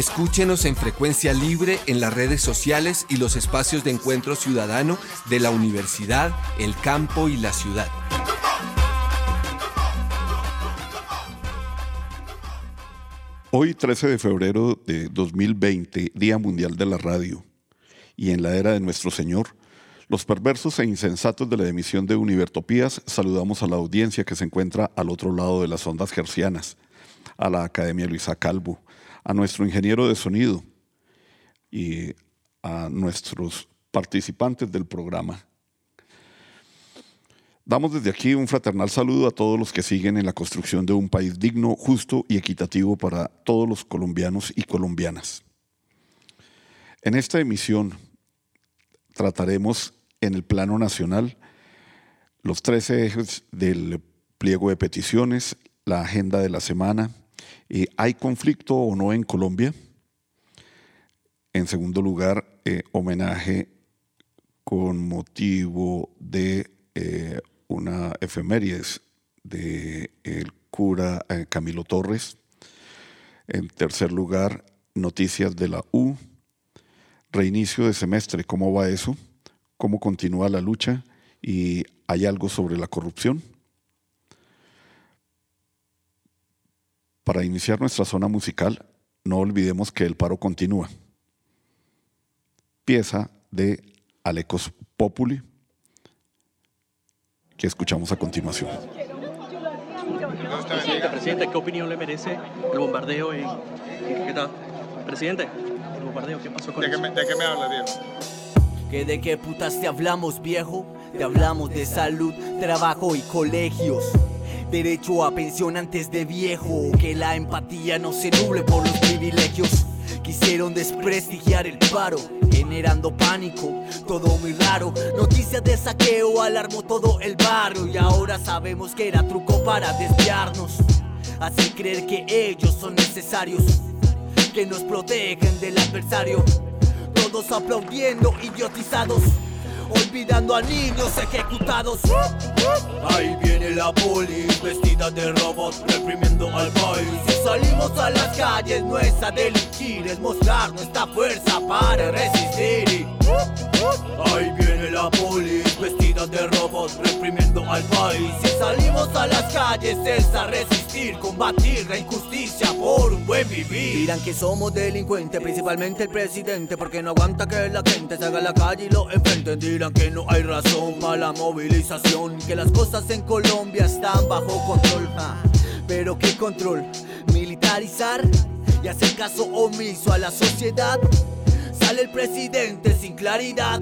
Escúchenos en frecuencia libre en las redes sociales y los espacios de encuentro ciudadano de la universidad, el campo y la ciudad. Hoy, 13 de febrero de 2020, Día Mundial de la Radio, y en la era de nuestro Señor, los perversos e insensatos de la emisión de Univertopías saludamos a la audiencia que se encuentra al otro lado de las ondas gercianas, a la Academia Luisa Calvo, a nuestro ingeniero de sonido y a nuestros participantes del programa. Damos desde aquí un fraternal saludo a todos los que siguen en la construcción de un país digno, justo y equitativo para todos los colombianos y colombianas. En esta emisión trataremos en el plano nacional los 13 ejes del pliego de peticiones, la agenda de la semana, eh, ¿hay conflicto o no en Colombia? En segundo lugar, eh, homenaje con motivo de eh, una efemérides del el cura eh, Camilo Torres. En tercer lugar, noticias de la U. Reinicio de semestre, ¿cómo va eso? ¿Cómo continúa la lucha? ¿Y hay algo sobre la corrupción? Para iniciar nuestra zona musical, no olvidemos que el paro continúa. Pieza de Alecos Populi, que escuchamos a continuación. Presidente, presidente, ¿qué opinión le merece el bombardeo en... ¿Qué tal? Presidente, el bombardeo, ¿qué pasó con ¿De qué me, de qué me habla, viejo? ¿Que de qué putas te hablamos, viejo? Te hablamos de salud, trabajo y colegios. Derecho a pensión antes de viejo. Que la empatía no se nuble por los privilegios. Quisieron desprestigiar el paro, generando pánico, todo muy raro. Noticias de saqueo alarmó todo el barrio y ahora sabemos que era truco para desviarnos. Hacer creer que ellos son necesarios, que nos protegen del adversario. Todos aplaudiendo, idiotizados, olvidando a niños ejecutados. Ahí viene la polis, vestida de robot, reprimiendo al país. Si salimos a las calles no es a delinquir, es mostrar nuestra fuerza para resistir. Ahí viene la polis, vestida de robot, reprimiendo al país. Si salimos a las calles es a resistir, combatir la injusticia por un buen vivir. Dirán que somos delincuentes, principalmente el presidente, porque no aguanta que la gente salga a la calle y lo enfrenten. Dirán que no hay razón para la movilización, que las cosas en Colombia están bajo control. ja. Pero qué control, militarizar y hacer caso omiso a la sociedad. Sale el presidente sin claridad.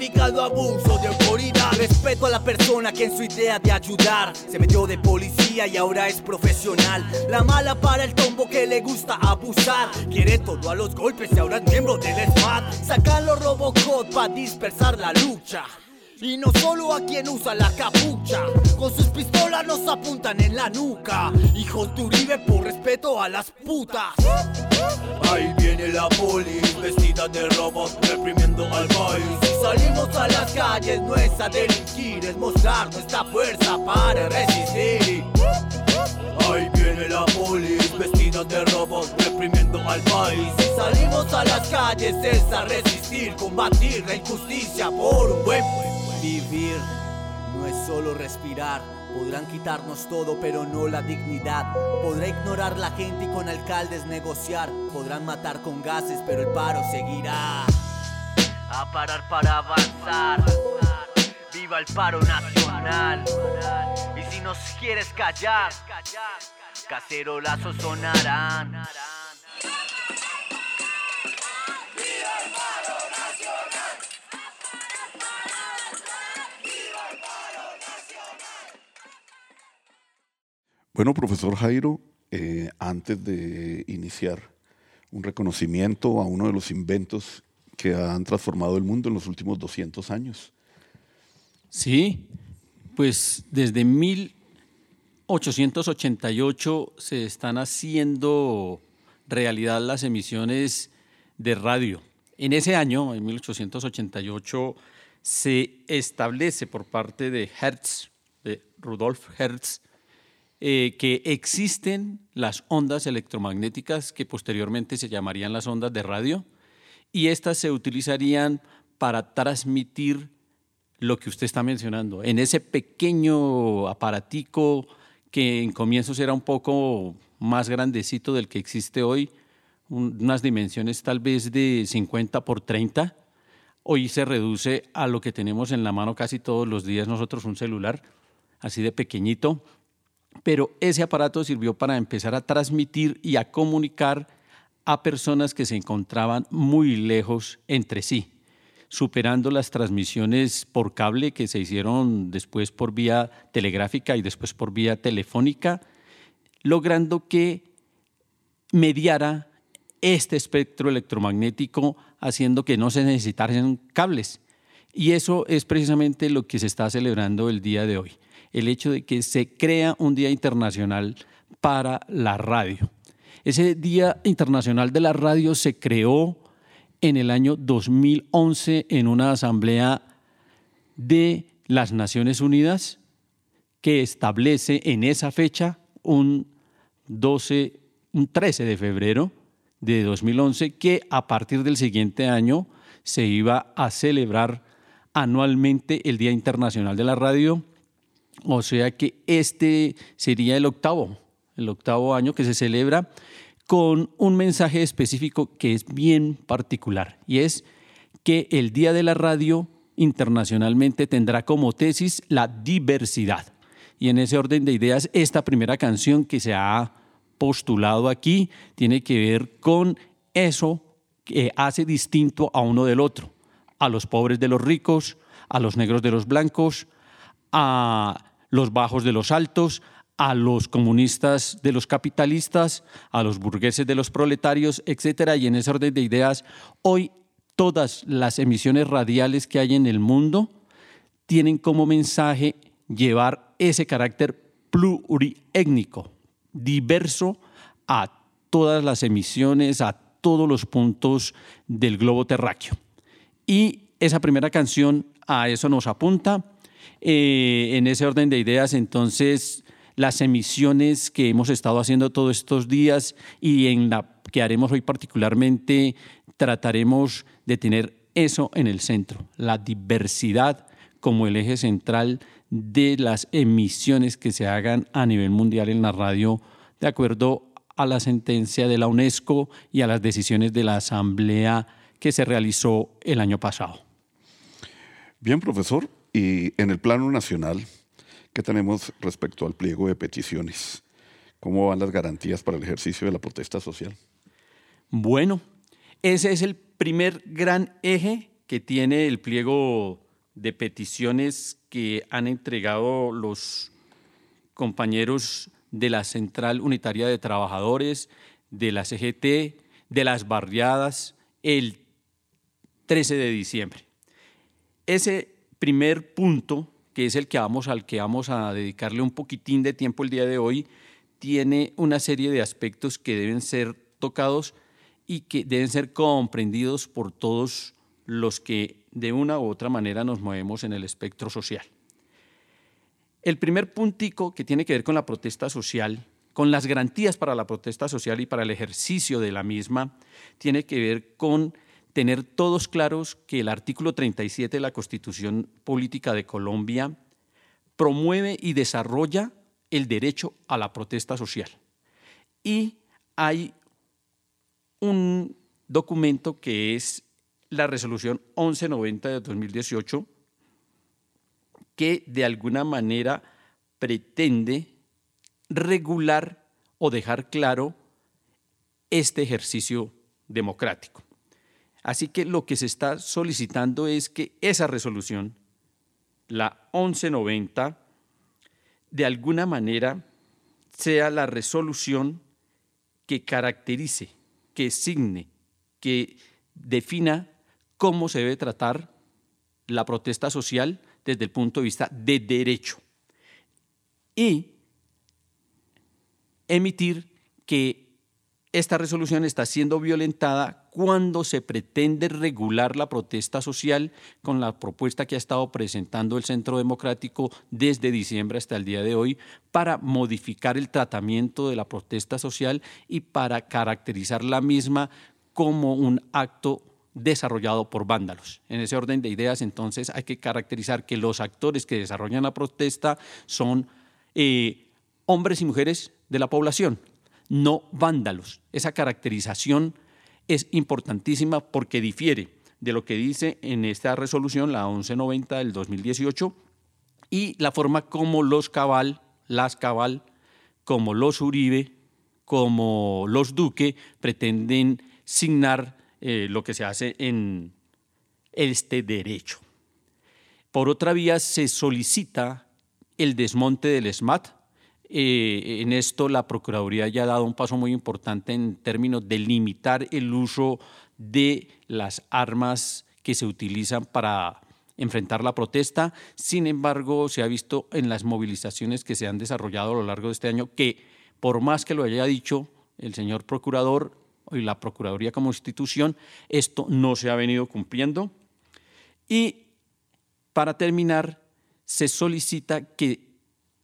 Justificando abuso de autoridad Respeto a la persona que en su idea de ayudar Se metió de policía y ahora es profesional La mala para el tombo que le gusta abusar Quiere todo a los golpes y ahora es miembro del SWAT Sacan los Robocop para dispersar la lucha y no solo a quien usa la capucha, con sus pistolas nos apuntan en la nuca. Hijos de Uribe por respeto a las putas. Ahí viene la polis, vestida de robot, reprimiendo al país. Las no es a delinquir, es mostrar nuestra fuerza para resistir. Ahí viene la polis, vestida de robot, reprimiendo al país. Si salimos a las calles es a resistir, combatir la injusticia por un buen vivir. No es solo respirar. Podrán quitarnos todo, pero no la dignidad. Podrá ignorar la gente y con alcaldes negociar. Podrán matar con gases, pero el paro seguirá. A parar para avanzar. Viva el paro nacional. Y si nos quieres callar, cacerolazos sonarán. Bueno, profesor Jairo, eh, antes de iniciar un reconocimiento a uno de los inventos que han transformado el mundo en los últimos 200 años. Sí, pues desde 1888 se están haciendo realidad las emisiones de radio. En ese año, en 1888, se establece por parte de Hertz, de Rudolf Hertz, eh, que existen las ondas electromagnéticas que posteriormente se llamarían las ondas de radio y estas se utilizarían para transmitir lo que usted está mencionando. En ese pequeño aparatico que en comienzos era un poco más grandecito del que existe hoy, unas dimensiones tal vez de 50 por 30, hoy se reduce a lo que tenemos en la mano casi todos los días nosotros, un celular, así de pequeñito, pero ese aparato sirvió para empezar a transmitir y a comunicar a personas que se encontraban muy lejos entre sí, superando las transmisiones por cable que se hicieron después por vía telegráfica y después por vía telefónica, logrando que mediara este espectro electromagnético, haciendo que no se necesitaran cables. Y eso es precisamente lo que se está celebrando el día de hoy el hecho de que se crea un Día Internacional para la Radio. Ese Día Internacional de la Radio se creó en el año 2011 en una asamblea de las Naciones Unidas que establece en esa fecha un 12, un 13 de febrero de 2011 que a partir del siguiente año se iba a celebrar anualmente el Día Internacional de la Radio. O sea que este sería el octavo, el octavo año que se celebra con un mensaje específico que es bien particular y es que el Día de la Radio internacionalmente tendrá como tesis la diversidad. Y en ese orden de ideas, esta primera canción que se ha postulado aquí tiene que ver con eso que hace distinto a uno del otro, a los pobres de los ricos, a los negros de los blancos, a los bajos de los altos, a los comunistas de los capitalistas, a los burgueses de los proletarios, etcétera, y en ese orden de ideas, hoy todas las emisiones radiales que hay en el mundo tienen como mensaje llevar ese carácter pluriétnico, diverso a todas las emisiones, a todos los puntos del globo terráqueo. Y esa primera canción a eso nos apunta eh, en ese orden de ideas, entonces, las emisiones que hemos estado haciendo todos estos días y en la que haremos hoy particularmente, trataremos de tener eso en el centro, la diversidad como el eje central de las emisiones que se hagan a nivel mundial en la radio, de acuerdo a la sentencia de la UNESCO y a las decisiones de la Asamblea que se realizó el año pasado. Bien, profesor, y en el plano nacional, ¿qué tenemos respecto al pliego de peticiones? ¿Cómo van las garantías para el ejercicio de la protesta social? Bueno, ese es el primer gran eje que tiene el pliego de peticiones que han entregado los compañeros de la Central Unitaria de Trabajadores, de la CGT, de las barriadas, el 13 de diciembre. Ese primer punto, que es el que vamos, al que vamos a dedicarle un poquitín de tiempo el día de hoy, tiene una serie de aspectos que deben ser tocados y que deben ser comprendidos por todos los que de una u otra manera nos movemos en el espectro social. El primer puntico que tiene que ver con la protesta social, con las garantías para la protesta social y para el ejercicio de la misma, tiene que ver con tener todos claros que el artículo 37 de la Constitución Política de Colombia promueve y desarrolla el derecho a la protesta social. Y hay un documento que es la resolución 1190 de 2018 que de alguna manera pretende regular o dejar claro este ejercicio democrático. Así que lo que se está solicitando es que esa resolución, la 1190, de alguna manera sea la resolución que caracterice, que signe, que defina cómo se debe tratar la protesta social desde el punto de vista de derecho. Y emitir que esta resolución está siendo violentada cuando se pretende regular la protesta social con la propuesta que ha estado presentando el Centro Democrático desde diciembre hasta el día de hoy para modificar el tratamiento de la protesta social y para caracterizar la misma como un acto desarrollado por vándalos. En ese orden de ideas, entonces, hay que caracterizar que los actores que desarrollan la protesta son eh, hombres y mujeres de la población, no vándalos. Esa caracterización es importantísima porque difiere de lo que dice en esta resolución, la 1190 del 2018, y la forma como los Cabal, las Cabal, como los Uribe, como los Duque pretenden signar eh, lo que se hace en este derecho. Por otra vía, se solicita el desmonte del SMAT, eh, en esto la Procuraduría ya ha dado un paso muy importante en términos de limitar el uso de las armas que se utilizan para enfrentar la protesta. Sin embargo, se ha visto en las movilizaciones que se han desarrollado a lo largo de este año que, por más que lo haya dicho el señor Procurador y la Procuraduría como institución, esto no se ha venido cumpliendo. Y para terminar, se solicita que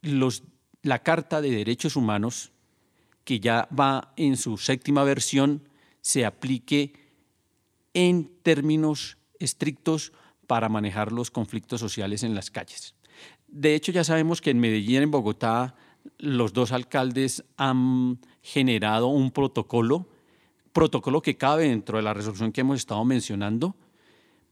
los la Carta de Derechos Humanos, que ya va en su séptima versión, se aplique en términos estrictos para manejar los conflictos sociales en las calles. De hecho, ya sabemos que en Medellín en Bogotá los dos alcaldes han generado un protocolo, protocolo que cabe dentro de la resolución que hemos estado mencionando,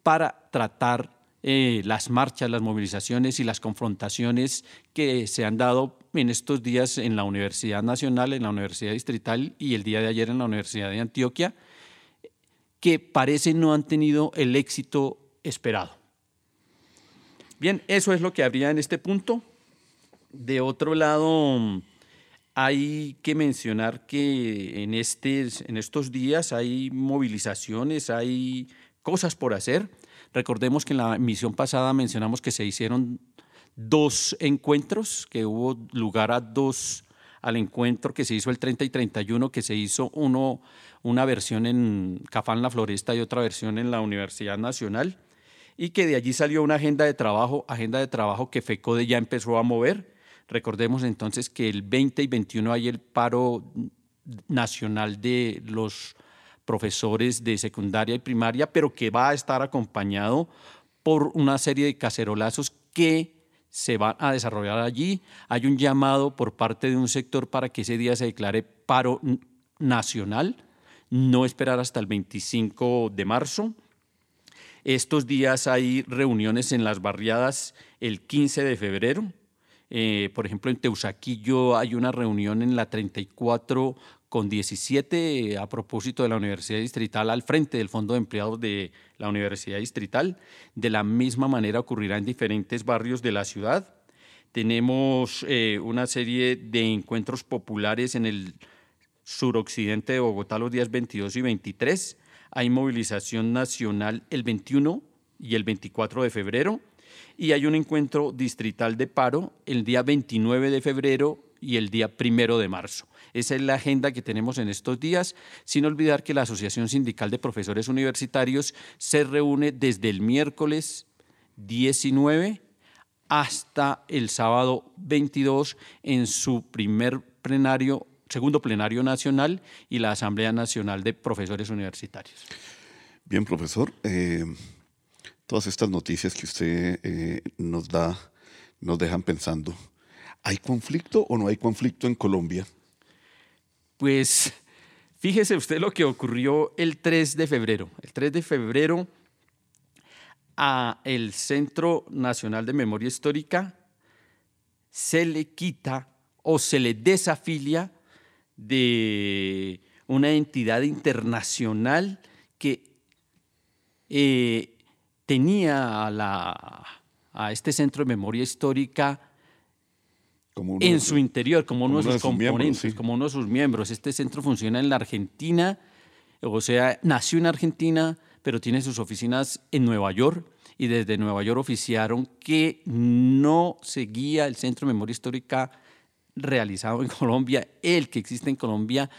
para tratar eh, las marchas, las movilizaciones y las confrontaciones que se han dado en estos días en la Universidad Nacional, en la Universidad Distrital y el día de ayer en la Universidad de Antioquia, que parece no han tenido el éxito esperado. Bien, eso es lo que habría en este punto. De otro lado, hay que mencionar que en, este, en estos días hay movilizaciones, hay cosas por hacer. Recordemos que en la misión pasada mencionamos que se hicieron dos encuentros, que hubo lugar a dos al encuentro que se hizo el 30 y 31, que se hizo uno, una versión en Cafán La Floresta y otra versión en la Universidad Nacional, y que de allí salió una agenda de trabajo, agenda de trabajo que FECODE ya empezó a mover. Recordemos entonces que el 20 y 21 hay el paro nacional de los profesores de secundaria y primaria, pero que va a estar acompañado por una serie de cacerolazos que se van a desarrollar allí. Hay un llamado por parte de un sector para que ese día se declare paro nacional, no esperar hasta el 25 de marzo. Estos días hay reuniones en las barriadas el 15 de febrero. Eh, por ejemplo, en Teusaquillo hay una reunión en la 34 con 17 a propósito de la Universidad Distrital al frente del Fondo de Empleados de la Universidad Distrital. De la misma manera ocurrirá en diferentes barrios de la ciudad. Tenemos eh, una serie de encuentros populares en el suroccidente de Bogotá los días 22 y 23. Hay movilización nacional el 21 y el 24 de febrero. Y hay un encuentro distrital de paro el día 29 de febrero y el día primero de marzo. Esa es la agenda que tenemos en estos días, sin olvidar que la Asociación Sindical de Profesores Universitarios se reúne desde el miércoles 19 hasta el sábado 22 en su primer plenario, segundo plenario nacional y la Asamblea Nacional de Profesores Universitarios. Bien, profesor. Eh, todas estas noticias que usted eh, nos da nos dejan pensando ¿Hay conflicto o no hay conflicto en Colombia? Pues fíjese usted lo que ocurrió el 3 de febrero. El 3 de febrero a el Centro Nacional de Memoria Histórica se le quita o se le desafilia de una entidad internacional que eh, tenía a, la, a este Centro de Memoria Histórica en su interior, como, uno de sus componentes, como uno de sus miembros. Este centro funciona en la Argentina, o sea, nació en Argentina, pero tiene sus oficinas en Nueva York y desde Nueva York oficiaron que no seguía el Centro de Memoria Histórica realizado en Colombia, el que existe en Colombia,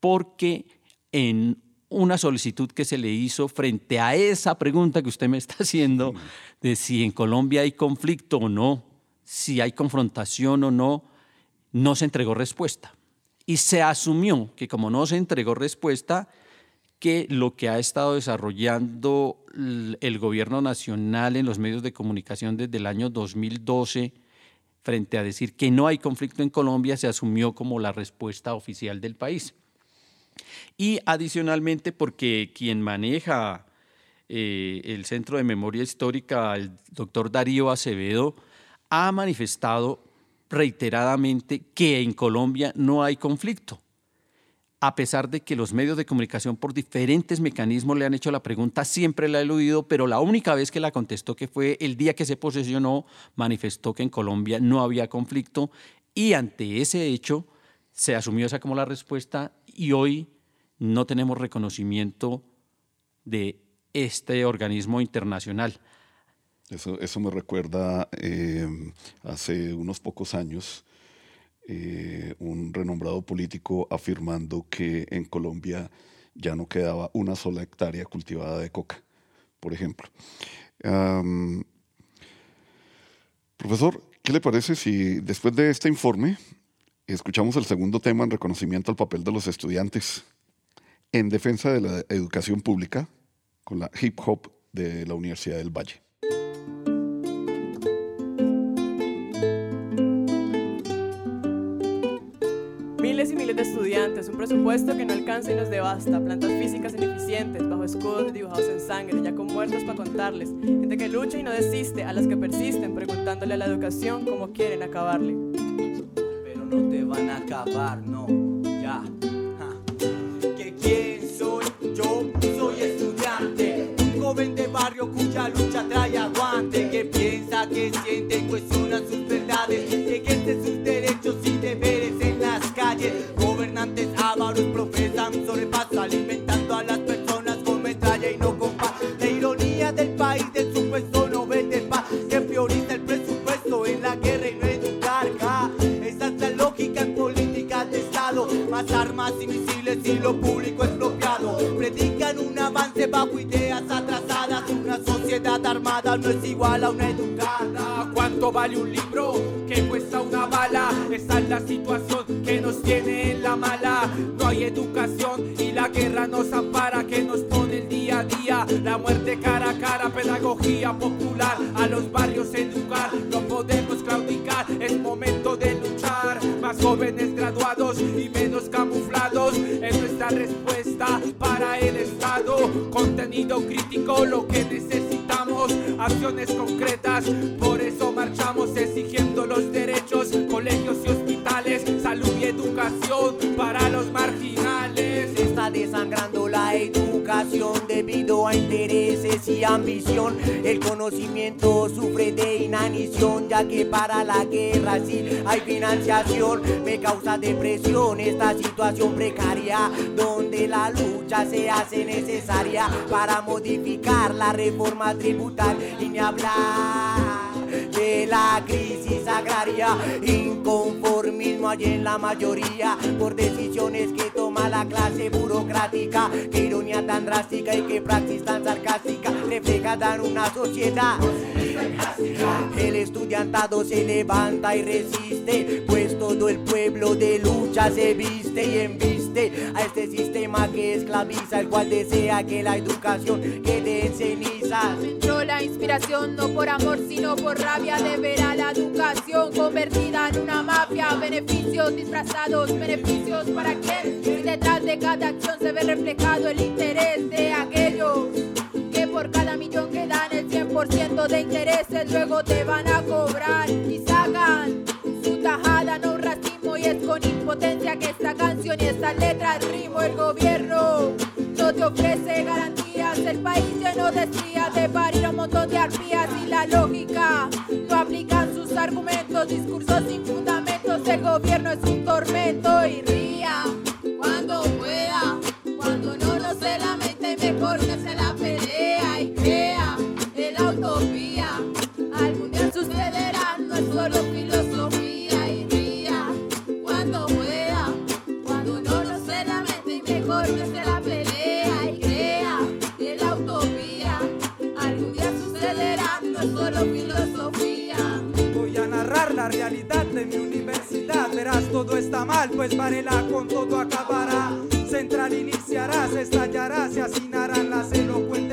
porque en una solicitud que se le hizo frente a esa pregunta que usted me está haciendo de si en Colombia hay conflicto o no, si hay confrontación o no, no se entregó respuesta. Y se asumió que como no se entregó respuesta, que lo que ha estado desarrollando el gobierno nacional en los medios de comunicación desde el año 2012, frente a decir que no hay conflicto en Colombia, se asumió como la respuesta oficial del país. Y adicionalmente porque quien maneja eh, el Centro de Memoria Histórica, el doctor Darío Acevedo, ha manifestado reiteradamente que en Colombia no hay conflicto a pesar de que los medios de comunicación por diferentes mecanismos le han hecho la pregunta, siempre la ha eludido, pero la única vez que la contestó, que fue el día que se posesionó, manifestó que en Colombia no había conflicto y ante ese hecho se asumió esa como la respuesta y hoy no tenemos reconocimiento de este organismo internacional. Eso, eso me recuerda eh, hace unos pocos años eh, un renombrado político afirmando que en Colombia ya no quedaba una sola hectárea cultivada de coca, por ejemplo. profesor, ¿qué le parece si después de este informe escuchamos el segundo tema en reconocimiento al papel de los estudiantes en defensa de la educación pública con la hip hop de la Universidad del Valle? Miles y miles de estudiantes, un presupuesto que no alcanza y nos devasta, plantas físicas ineficientes, bajo escudos dibujados en sangre, ya con muertos para contarles, gente que lucha y no desiste, a las que persisten, preguntándole a la educación cómo quieren acabarle. Pero no te van a acabar, no, ya. ¿Que quién soy? Yo soy estudiante, un joven de barrio cuya lucha trae aguante, que piensa, que siente, cuestiona sus verdades, que ejerce sus sobrepaso, alimentando a las personas con metralla y no con paz. La ironía del país del supuesto no vende paz, que prioriza el presupuesto en la guerra y no educar. Esa es la lógica en políticas de Estado, más armas y misiles y lo público expropiado. Predican un avance bajo ideas atrasadas, una sociedad armada no es igual a una educada. ¿Cuánto vale un libro que cuesta una bala? Esa es la situación que nos tiene en la mala. No hay educación y la guerra nos ampara, que nos pone el día a día. La muerte cara a cara, pedagogía popular, a los barrios educar. No podemos claudicar, es momento de luchar. Más jóvenes graduados y menos camuflados es nuestra respuesta para el Estado. Contenido crítico, lo que necesitamos, acciones concretas. Por eso marchamos exigiendo los derechos, colegios y hospitales, salud y educación para los marginales. Está desangrando la educación debido a intereses y ambición. El conocimiento sufre de inanición, ya que para la guerra sí hay financiación. Me causa depresión esta situación precaria, donde la lucha se hace necesaria para modificar la reforma tributaria y ni hablar de la crisis Inconformismo hay en la mayoría por decisiones que toma la clase burocrática. Qué ironía tan drástica y qué praxis tan sarcástica reflejada en una sociedad. El estudiantado se levanta y resiste, pues todo el pueblo de lucha se viste y embiste a este sistema que esclaviza, el cual desea que la educación quede en cenizas. Entró la inspiración no por amor, sino por rabia de ver a la educación convertida en una mafia. Beneficios disfrazados, beneficios para quién. Y detrás de cada acción se ve reflejado el interés de aquellos que por cada millón que dan el 100% de intereses luego te van a cobrar y sacan su tajada, no racismo y es con impotencia que esta canción y esta letra rimo el gobierno no te ofrece el país lleno de estrías de parir un montón de arpías y la lógica no aplican sus argumentos, discursos sin fundamento Sabemos el gobierno es un tormento y ría cuando pueda, cuando no nos se lamente mejor que se la pelea y crea en la utopía. Algún día sucederá, no es solo la realidad de mi universidad. Verás, todo está mal, pues Varela con todo acabará. Central iniciará, se estallará, se hacinarán las elocuentes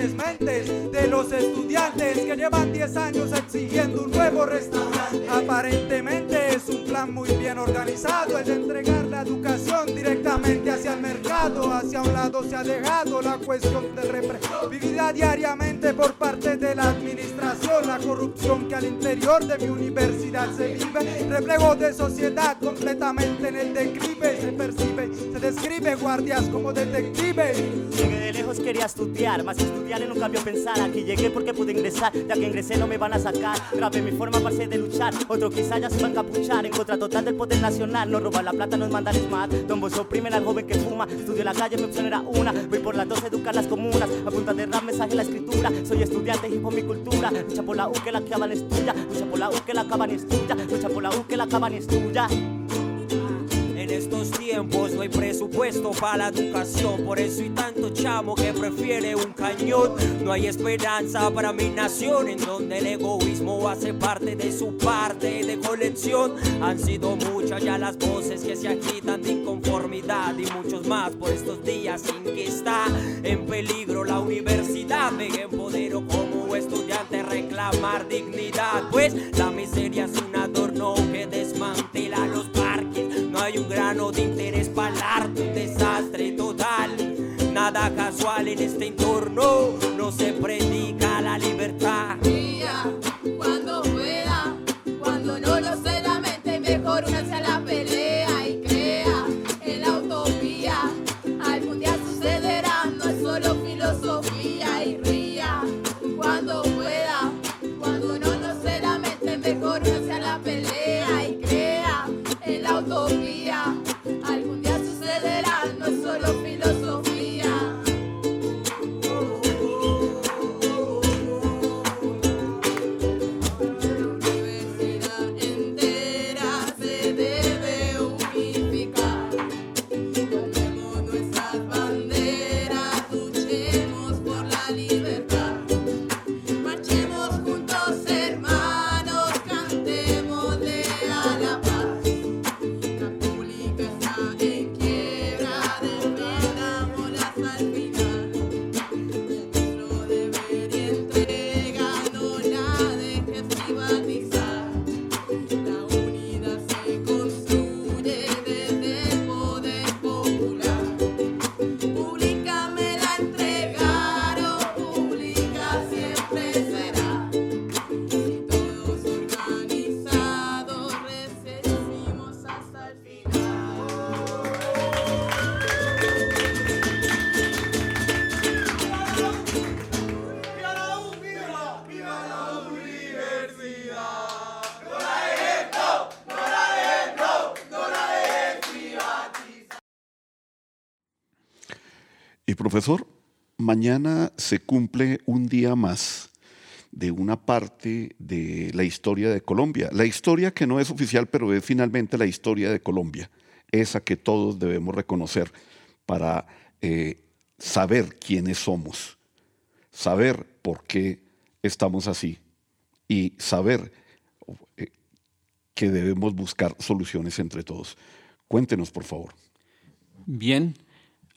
de los estudiantes que llevan 10 años exigiendo un nuevo restaurante. Aparentemente es un plan muy bien organizado el entregar la educación directamente hacia el mercado. Hacia un lado se ha dejado la cuestión de repre vivida diariamente por parte de la administración. La corrupción que al interior de mi universidad se vive, reflejo de sociedad completamente en el declive. Se percibe, se describe guardias como detectives. Llegué de lejos, quería estudiar, más que estudiar en un cambio pensar. Aquí llegué porque pude ingresar, ya que ingresé no me van a sacar. Grabé mi forma para de luchar, otro quizá ya se va a encapuchar. En contra total del poder nacional, no robar la plata, no es mandar smart. Tombos oprimen al joven que fuma, estudio la calle, mi opción era una. Voy por las dos educar las comunas, a punta de rap, mensaje, la escritura. Soy estudiante y por mi cultura. Lucha por la U que la acaban es tuya, lucha por la U que la acaban es tuya, lucha por la U que la acaban es tuya. En estos tiempos no hay presupuesto para la educación, por eso hay tanto chamo que prefiere un cañón. No hay esperanza para mi nación, en donde el egoísmo hace parte de su parte de colección. Han sido muchas ya las voces que se agitan de inconformidad y muchos más por estos días sin que está en peligro la universidad. Me empodero como estudiante reclamar dignidad, pues la miseria es un adorno que desmantela los parques. Un grano de interés para el un desastre total. Nada casual en este entorno, no se predica profesor, mañana se cumple un día más de una parte de la historia de Colombia. La historia que no es oficial, pero es finalmente la historia de Colombia, esa que todos debemos reconocer para eh, saber quiénes somos, saber por qué estamos así y saber eh, que debemos buscar soluciones entre todos. Cuéntenos, por favor. Bien,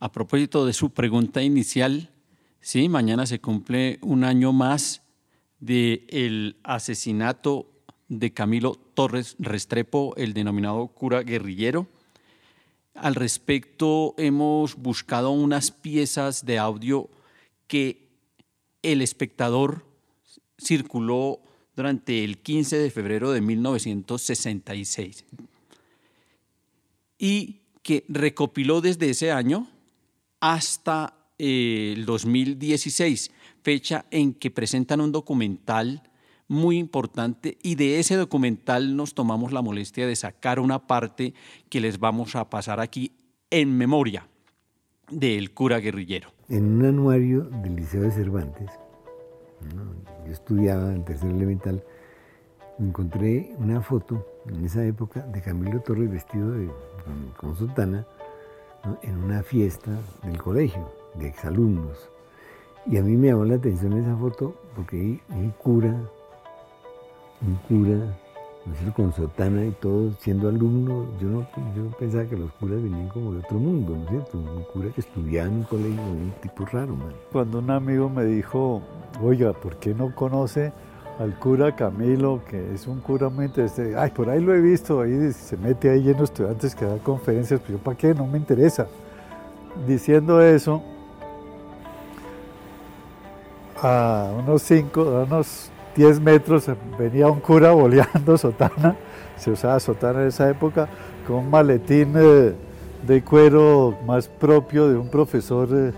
a propósito de su pregunta inicial, sí, mañana se cumple un año más del asesinato de Camilo Torres Restrepo, el denominado cura guerrillero. Al respecto, hemos buscado unas piezas de audio que el espectador circuló durante el 15 de febrero de 1966 y que recopiló desde ese año hasta eh, el 2016, fecha en que presentan un documental muy importante y de ese documental nos tomamos la molestia de sacar una parte que les vamos a pasar aquí en memoria del cura guerrillero. En un anuario del Liceo de Cervantes, yo estudiaba en tercer elemental, encontré una foto en esa época de Camilo Torres vestido de, con, en una fiesta del colegio de exalumnos. Y a mí me llamó la atención esa foto porque hay un cura, un cura, con sotana y todo, siendo alumno, yo no yo pensaba que los curas venían como de otro mundo, ¿no es cierto? Un cura que estudiaba en un colegio, un tipo raro, man. Cuando un amigo me dijo, oiga, ¿por qué no conoce al cura Camilo, que es un cura muy interesante? Ay, por ahí lo he visto, ahí se mete ahí lleno de estudiantes que da conferencias, pero yo, ¿para qué? No me interesa. Diciendo eso, a unos 5, a unos 10 metros venía un cura boleando sotana, se usaba sotana en esa época, con un maletín eh, de cuero más propio de un profesor eh,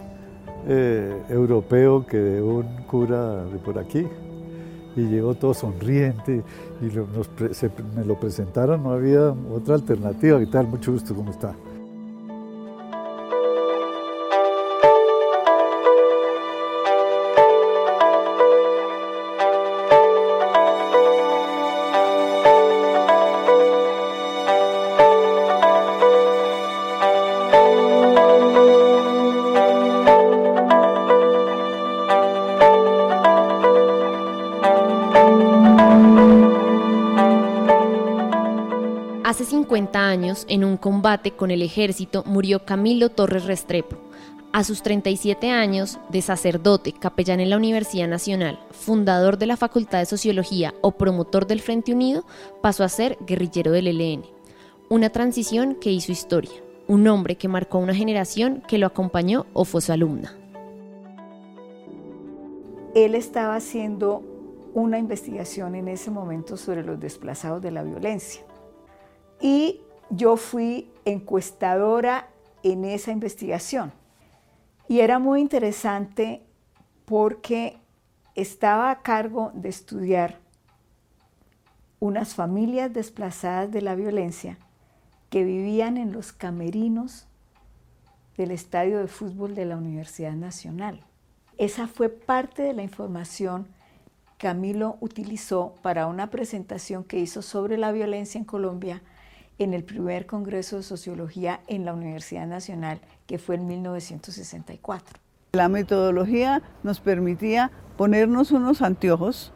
eh, europeo que de un cura de por aquí. Y llegó todo sonriente y me lo presentaron, no había otra alternativa. ¿Qué tal? Mucho gusto, ¿cómo está? En un combate con el ejército, murió Camilo Torres Restrepo. A sus 37 años, de sacerdote, capellán en la Universidad Nacional, fundador de la Facultad de Sociología o promotor del Frente Unido, pasó a ser guerrillero del ELN. Una transición que hizo historia. Un hombre que marcó una generación que lo acompañó o fue su alumna. Él estaba haciendo una investigación en ese momento sobre los desplazados de la violencia. Y yo fui encuestadora en esa investigación. Y era muy interesante porque estaba a cargo de estudiar unas familias desplazadas de la violencia que vivían en los camerinos del estadio de fútbol de la Universidad Nacional. Esa fue parte de la información que Camilo utilizó para una presentación que hizo sobre la violencia en Colombia en el primer Congreso de Sociología en la Universidad Nacional, que fue en 1964. La metodología nos permitía ponernos unos anteojos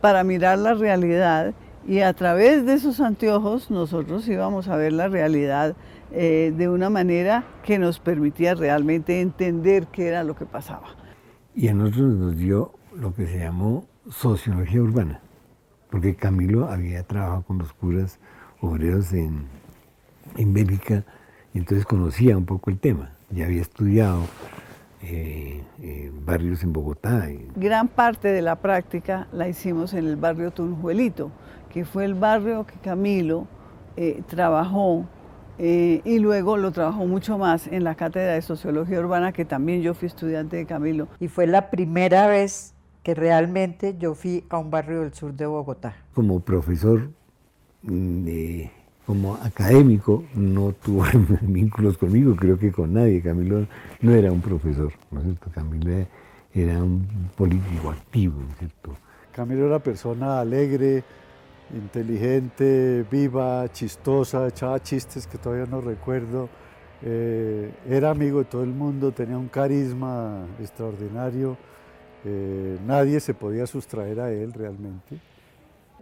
para mirar la realidad y a través de esos anteojos nosotros íbamos a ver la realidad eh, de una manera que nos permitía realmente entender qué era lo que pasaba. Y a nosotros nos dio lo que se llamó sociología urbana, porque Camilo había trabajado con los curas obreros en, en Bélgica, y entonces conocía un poco el tema. Ya había estudiado eh, eh, barrios en Bogotá. Gran parte de la práctica la hicimos en el barrio Tunjuelito, que fue el barrio que Camilo eh, trabajó y luego lo trabajó mucho más en la cátedra de Sociología Urbana, que también yo fui estudiante de Camilo. Y fue la primera vez que realmente yo fui a un barrio del sur de Bogotá. Como profesor como académico no tuvo vínculos conmigo, creo que con nadie. Camilo no era un profesor, ¿no es cierto? Camilo era un político activo, ¿no es cierto? Camilo era una persona alegre, inteligente, viva, chistosa, echaba chistes que todavía no recuerdo. Eh, era amigo de todo el mundo, tenía un carisma extraordinario. Eh, nadie se podía sustraer a él realmente.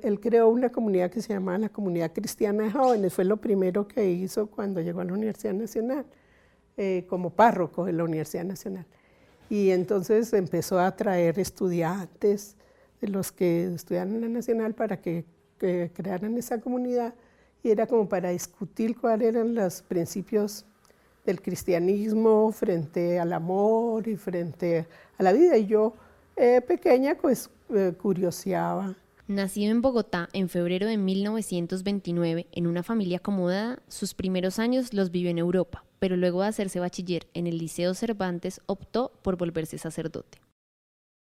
Él creó una comunidad que se llamaba la Comunidad Cristiana de Jóvenes. Fue lo primero que hizo cuando llegó a la Universidad Nacional, eh, como párroco de la Universidad Nacional. Y entonces empezó a traer estudiantes de los que estudiaban en la Nacional para que, que crearan esa comunidad. Y era como para discutir cuáles eran los principios del cristianismo frente al amor y frente a la vida. Y yo, eh, pequeña, pues eh, curioseaba Nacido en Bogotá en febrero de 1929 en una familia acomodada, sus primeros años los vivió en Europa, pero luego de hacerse bachiller en el Liceo Cervantes optó por volverse sacerdote.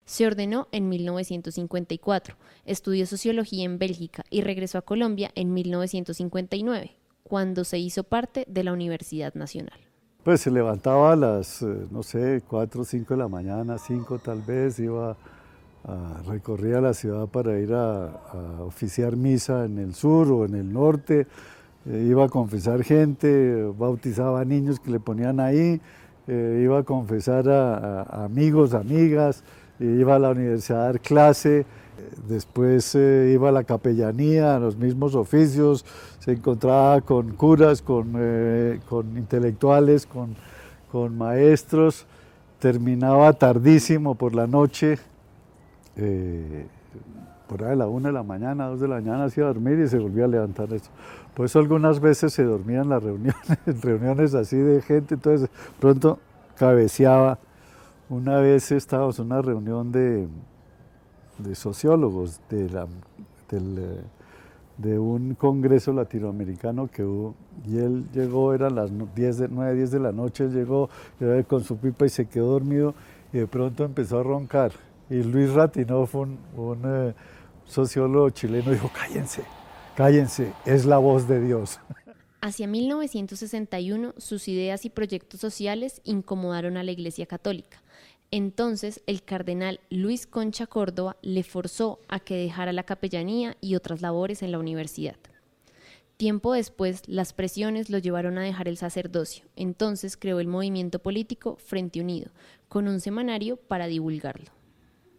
Se ordenó en 1954, estudió sociología en Bélgica y regresó a Colombia en 1959, cuando se hizo parte de la Universidad Nacional. Pues se levantaba a las, eh, no sé, 4 o 5 de la mañana, 5 tal vez, iba recorría la ciudad para ir a, oficiar misa en el sur o en el norte, eh, iba a confesar gente, bautizaba niños que le ponían ahí, eh, iba a confesar a, amigos, amigas, iba a la universidad a dar clase, después eh, iba a la capellanía, a los mismos oficios, se encontraba con curas, con, con intelectuales, con, con maestros, terminaba tardísimo por la noche, eh, por ahí a la una de la mañana, dos de la mañana, hacía dormir y se volvía a levantar eso. Por eso algunas veces se dormían las reuniones, reuniones así de gente, entonces pronto cabeceaba. Una vez estábamos en una reunión de, sociólogos eh, de un congreso latinoamericano que hubo y él llegó, eran las 10 de, 9, 10 de la noche, él llegó con su pipa y se quedó dormido y de pronto empezó a roncar y Luis Ratinoff, un, un eh, sociólogo chileno, dijo, cállense, cállense, es la voz de Dios. Hacia 1961, sus ideas y proyectos sociales incomodaron a la Iglesia Católica. Entonces, el cardenal Luis Concha Córdoba le forzó a que dejara la capellanía y otras labores en la universidad. Tiempo después, las presiones lo llevaron a dejar el sacerdocio. Entonces creó el movimiento político Frente Unido, con un semanario para divulgarlo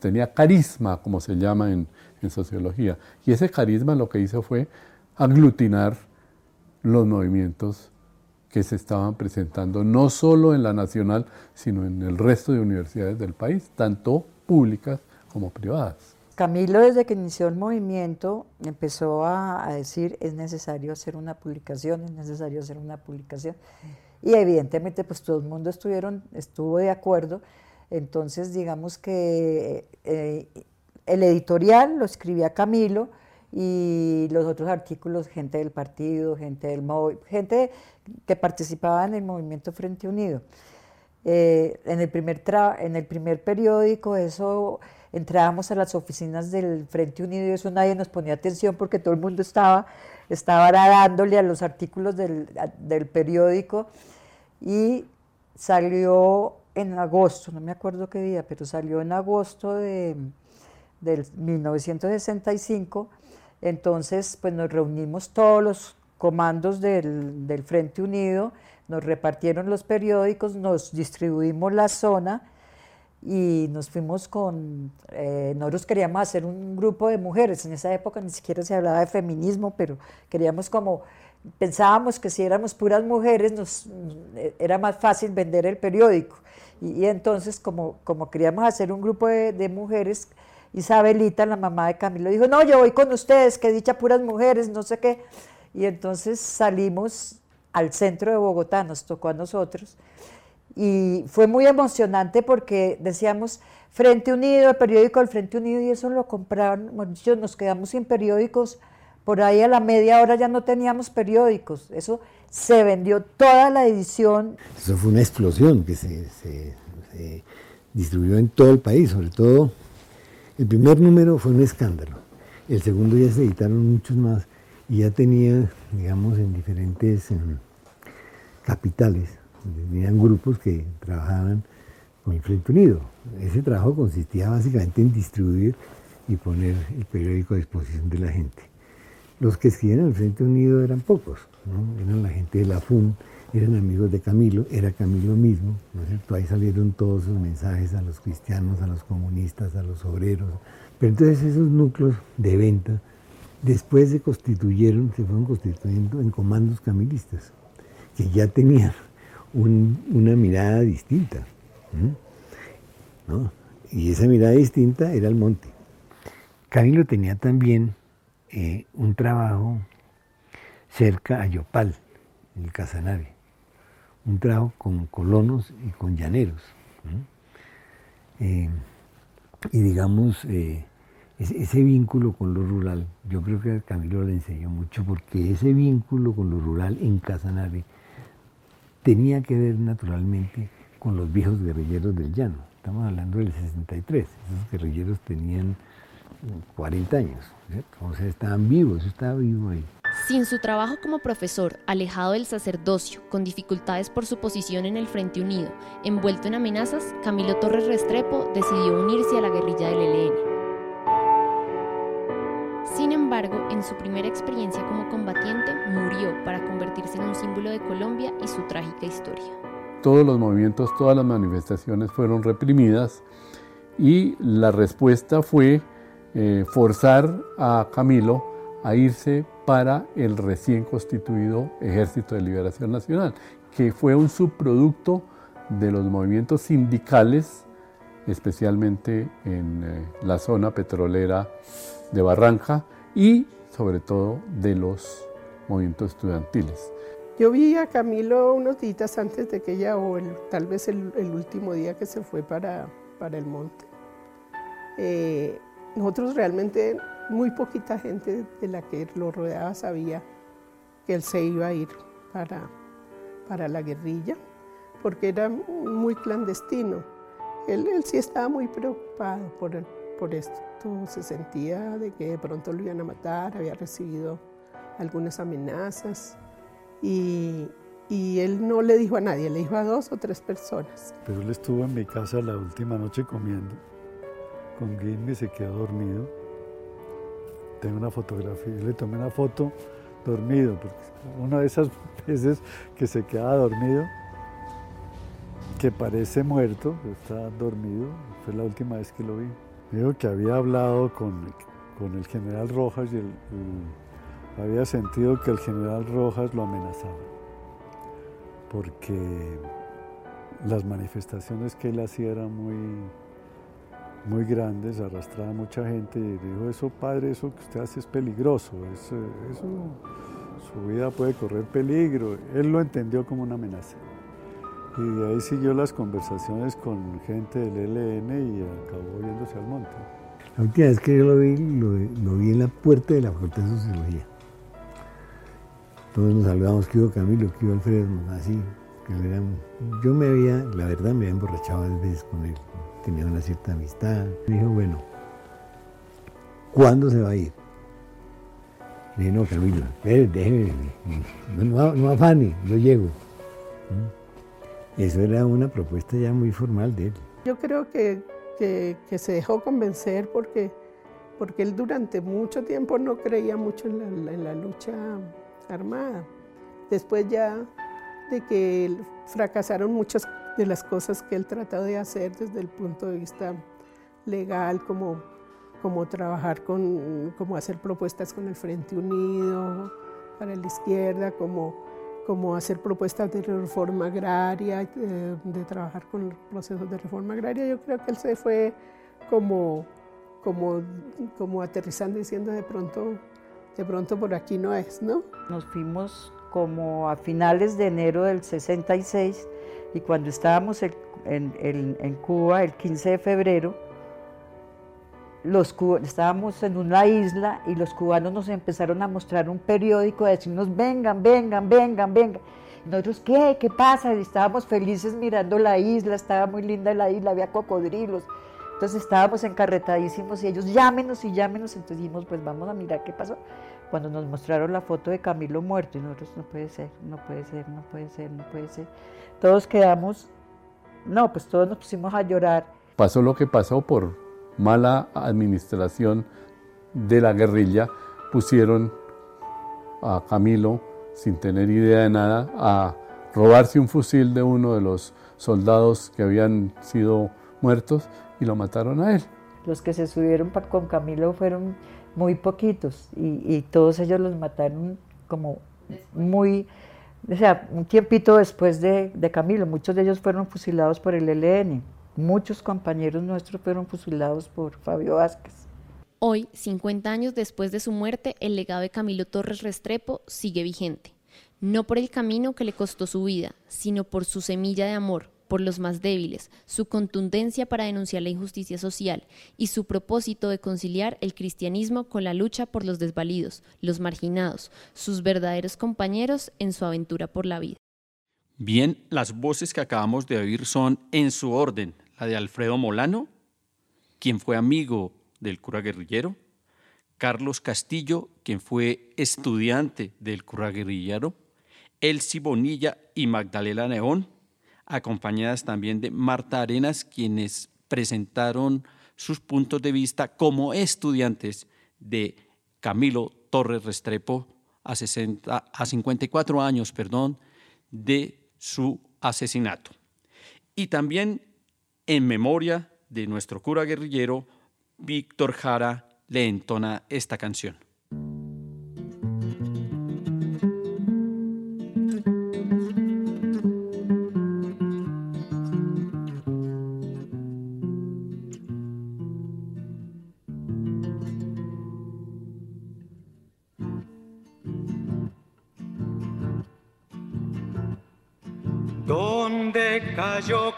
tenía carisma, como se llama en, sociología. Y ese carisma lo que hizo fue aglutinar los movimientos que se estaban presentando no solo en la nacional, sino en el resto de universidades del país, tanto públicas como privadas. Camilo, desde que inició el movimiento, empezó a, a, decir es necesario hacer una publicación, es necesario hacer una publicación. Y evidentemente, pues todo el mundo estuvieron, estuvo de acuerdo entonces, digamos que eh, el editorial lo escribía Camilo y los otros artículos, gente del partido, gente del gente que participaba en el movimiento Frente Unido. Eh, en, el primer en el primer periódico, eso entrábamos a las oficinas del Frente Unido y eso nadie nos ponía atención porque todo el mundo estaba, estaba dándole a los artículos del, del periódico y salió en agosto, no me acuerdo qué día, pero salió en agosto de, del 1965, entonces pues nos reunimos todos los comandos del, Frente Unido, nos repartieron los periódicos, nos distribuimos la zona y nos fuimos con, eh, nosotros queríamos hacer un grupo de mujeres, en esa época ni siquiera se hablaba de feminismo, pero queríamos como, pensábamos que si éramos puras mujeres nos, era más fácil vender el periódico. Y, entonces, como, como queríamos hacer un grupo de, mujeres, Isabelita, la mamá de Camilo, dijo, no, yo voy con ustedes, que dicha puras mujeres, no sé qué. Y entonces salimos al centro de Bogotá, nos tocó a nosotros. Y fue muy emocionante porque decíamos Frente Unido, el periódico del Frente Unido, y eso lo compraron, nos quedamos sin periódicos. Por ahí a la media hora ya no teníamos periódicos. Eso se vendió toda la edición. Eso fue una explosión que se, distribuyó en todo el país, sobre todo el primer número fue un escándalo, el segundo ya se editaron muchos más y ya tenía, digamos, en diferentes em, capitales, tenían grupos que trabajaban con el Frente Unido. Ese trabajo consistía básicamente en distribuir y poner el periódico a disposición de la gente. Los que escribían el Frente Unido eran pocos, eran la gente de la FUN, eran amigos de Camilo, era Camilo mismo, ¿no es? Ahí salieron todos sus mensajes a los cristianos, a los comunistas, a los obreros. Pero entonces esos núcleos de venta después se constituyeron, se fueron constituyendo en comandos camilistas, que ya tenían una mirada distinta. Y esa mirada distinta era el monte. Camilo tenía también eh, un trabajo cerca a Yopal, el Casanare, un trabajo con colonos y con llaneros. Eh, y digamos, eh, ese, vínculo con lo rural, yo creo que Camilo le enseñó mucho porque ese vínculo con lo rural en Casanare tenía que ver naturalmente con los viejos guerrilleros del llano. estamos hablando del 63, esos guerrilleros tenían 40 años, o sea, estaban vivos, estaba vivo ahí. Sin su trabajo como profesor, alejado del sacerdocio, con dificultades por su posición en el Frente Unido, envuelto en amenazas, Camilo Torres Restrepo decidió unirse a la guerrilla del ELN. Sin embargo, en su primera experiencia como combatiente, murió para convertirse en un símbolo de Colombia y su trágica historia. Todos los movimientos, todas las manifestaciones fueron reprimidas y la respuesta fue eh, forzar a Camilo a irse para el recién constituido Ejército de Liberación Nacional, que fue un subproducto de los movimientos sindicales, especialmente en eh, la zona petrolera de Barranca y sobre todo de los movimientos estudiantiles. Yo vi a Camilo unos días antes de que ella, o tal vez el, último día que se fue para, para el monte. Eh, nosotros realmente muy poquita gente de la que lo rodeaba sabía que él se iba a ir para, para la guerrilla, porque era muy clandestino. Él, él sí estaba muy preocupado por, por esto. Se sentía de que de pronto lo iban a matar, había recibido algunas amenazas y, y él no le dijo a nadie, le dijo a dos o tres personas. Pero él estuvo en mi casa la última noche comiendo con Guilme, se quedó dormido tengo una fotografía, le tomé una foto dormido, porque una de esas veces que se queda dormido, que parece muerto, está dormido, fue la última vez que lo vi. Dijo que había hablado con, con el general Rojas y, había sentido que el general Rojas lo amenazaba, porque las manifestaciones que él hacía eran muy muy grandes, arrastraba mucha gente y dijo, eso padre, eso que usted hace es peligroso, eso, su vida puede correr peligro. Él lo entendió como una amenaza. Y de ahí siguió las conversaciones con gente del ELN y acabó yéndose al monte. La última vez que yo lo vi, lo, vi en la puerta de la Facultad de Sociología. Todos nos saludamos, que iba Camilo, que iba Alfredo, así. yo me había, la verdad, me había emborrachado a veces con él tenía una cierta amistad. Me dijo, bueno, ¿cuándo se va a ir? Le dije, no, Camilo, déjeme, no, no afane, yo llego. ¿Mm? Eso era una propuesta ya muy formal de él. Yo creo que, que, se dejó convencer porque, porque él durante mucho tiempo no creía mucho en la, en la lucha armada. Después ya de que fracasaron muchas de las cosas que él trató de hacer desde el punto de vista legal, como, como trabajar con, como hacer propuestas con el Frente Unido para la izquierda, como, como hacer propuestas de reforma agraria, eh, de, trabajar con procesos de reforma agraria. Yo creo que él se fue como, como, como aterrizando diciendo de pronto, de pronto por aquí no es, ¿no? Nos fuimos como a finales de enero del 66 y cuando estábamos en, Cuba el 15 de febrero, los estábamos en una isla y los cubanos nos empezaron a mostrar un periódico, a decirnos, vengan, vengan, vengan, vengan. Nosotros, ¿qué? ¿Qué pasa? Y estábamos felices mirando la isla, estaba muy linda la isla, había cocodrilos. Entonces estábamos encarretadísimos y ellos llámenos y llámenos. Entonces dijimos, pues vamos a mirar qué pasó. Cuando nos mostraron la foto de Camilo muerto y nosotros, no puede ser, no puede ser, no puede ser, no puede ser todos quedamos, no, pues todos nos pusimos a llorar. Pasó lo que pasó por mala administración de la guerrilla, pusieron a Camilo, sin tener idea de nada, a robarse un fusil de uno de los soldados que habían sido muertos y lo mataron a él. Los que se subieron con Camilo fueron muy poquitos y, y todos ellos los mataron como muy o sea, un tiempito después de, Camilo, muchos de ellos fueron fusilados por el ELN, muchos compañeros nuestros fueron fusilados por Fabio Vázquez. Hoy, 50 años después de su muerte, el legado de Camilo Torres Restrepo sigue vigente, no por el camino que le costó su vida, sino por su semilla de amor, por los más débiles, su contundencia para denunciar la injusticia social y su propósito de conciliar el cristianismo con la lucha por los desvalidos, los marginados, sus verdaderos compañeros en su aventura por la vida. Bien, las voces que acabamos de oír son en su orden la de Alfredo Molano, quien fue amigo del cura guerrillero, Carlos Castillo, quien fue estudiante del cura guerrillero, Elsie Bonilla y Magdalena Neón, acompañadas también de Marta Arenas, quienes presentaron sus puntos de vista como estudiantes de Camilo Torres Restrepo a, 60, a 54 años perdón, de su asesinato. Y también en memoria de nuestro cura guerrillero, Víctor Jara le entona esta canción.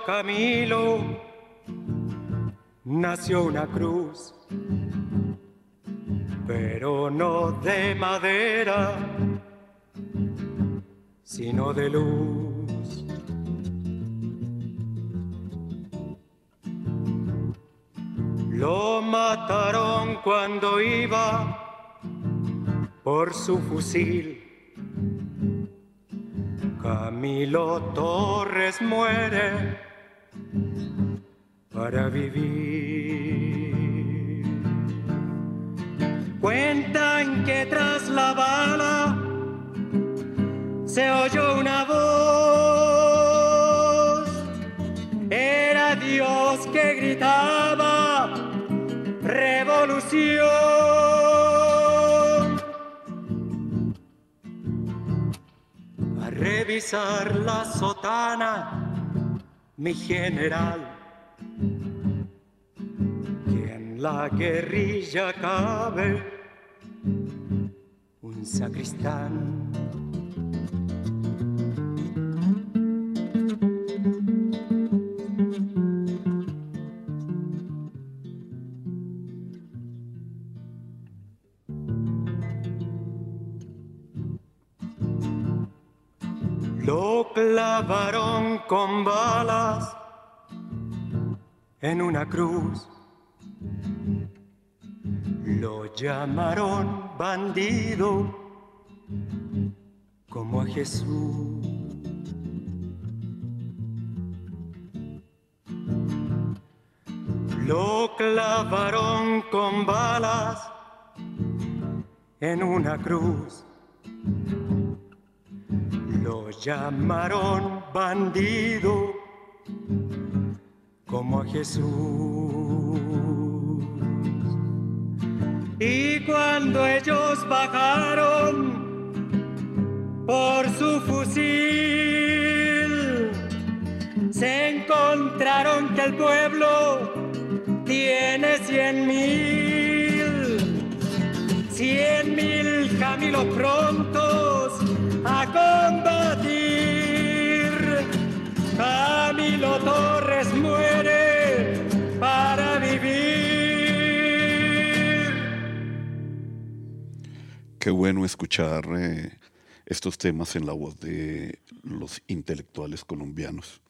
Camilo, nació una cruz, pero no de madera, sino de luz. Lo mataron cuando iba por su fusil. Camilo Torres muere para vivir. Cuentan que tras la bala se oyó una voz. Era Dios que gritaba revolución. A revisar la sotana, mi general, la guerrilla cabe un sacristán. Lo clavaron con balas en una cruz. Llamaron bandido como a Jesús. Lo clavaron con balas en una cruz. Lo llamaron bandido como a Jesús. Y cuando ellos bajaron por su fusil, se encontraron que el pueblo tiene cien mil, cien mil caminos prontos a combatir. Camilo Torres muere Qué bueno escuchar eh, estos temas en la voz de los intelectuales colombianos.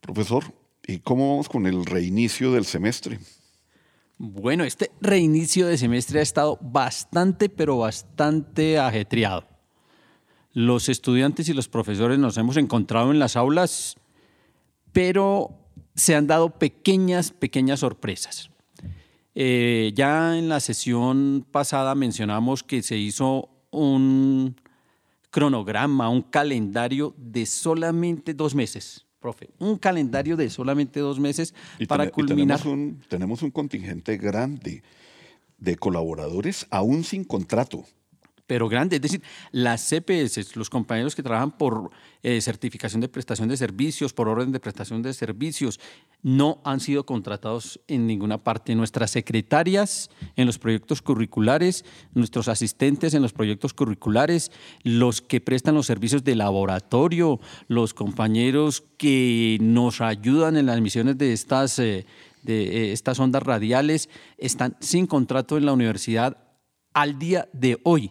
Profesor, ¿y cómo vamos con el reinicio del semestre? Bueno, este reinicio de semestre ha estado bastante, pero bastante ajetreado. Los estudiantes y los profesores nos hemos encontrado en las aulas, pero se han dado pequeñas, pequeñas sorpresas. Eh, ya en la sesión pasada mencionamos que se hizo un cronograma, un calendario de solamente dos meses, profe, un calendario de solamente dos meses Y para y culminar. tenemos, un, tenemos un contingente grande de colaboradores aún sin contrato. Pero grande. Es decir, las CPS, los compañeros que trabajan por eh, certificación de prestación de servicios, por orden de prestación de servicios, no han sido contratados en ninguna parte. Nuestras secretarias en los proyectos curriculares, nuestros asistentes en los proyectos curriculares, los que prestan los servicios de laboratorio, los compañeros que nos ayudan en las misiones de estas, eh, de, eh, estas ondas radiales, están sin contrato en la universidad al día de hoy